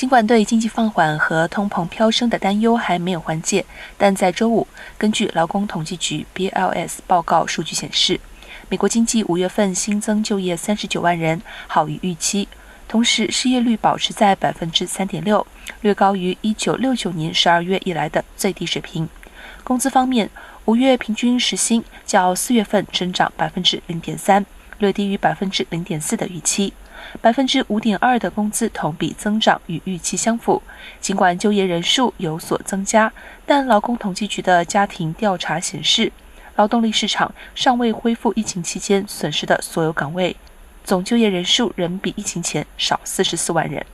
尽管对经济放缓和通膨飙升的担忧还没有缓解，但在周五，根据劳工统计局 （BLS） 报告数据显示，美国经济五月份新增就业三十九万人，好于预期。同时，失业率保持在百分之三点六，略高于一九六九年十二月以来的最低水平。工资方面，五月平均时薪较四月份增长百分之零点三，略低于百分之零点四的预期。百分之五点二的工资同比增长与预期相符。尽管就业人数有所增加，但劳工统计局的家庭调查显示，劳动力市场尚未恢复疫情期间损失的所有岗位。总就业人数仍比疫情前少四十四万人。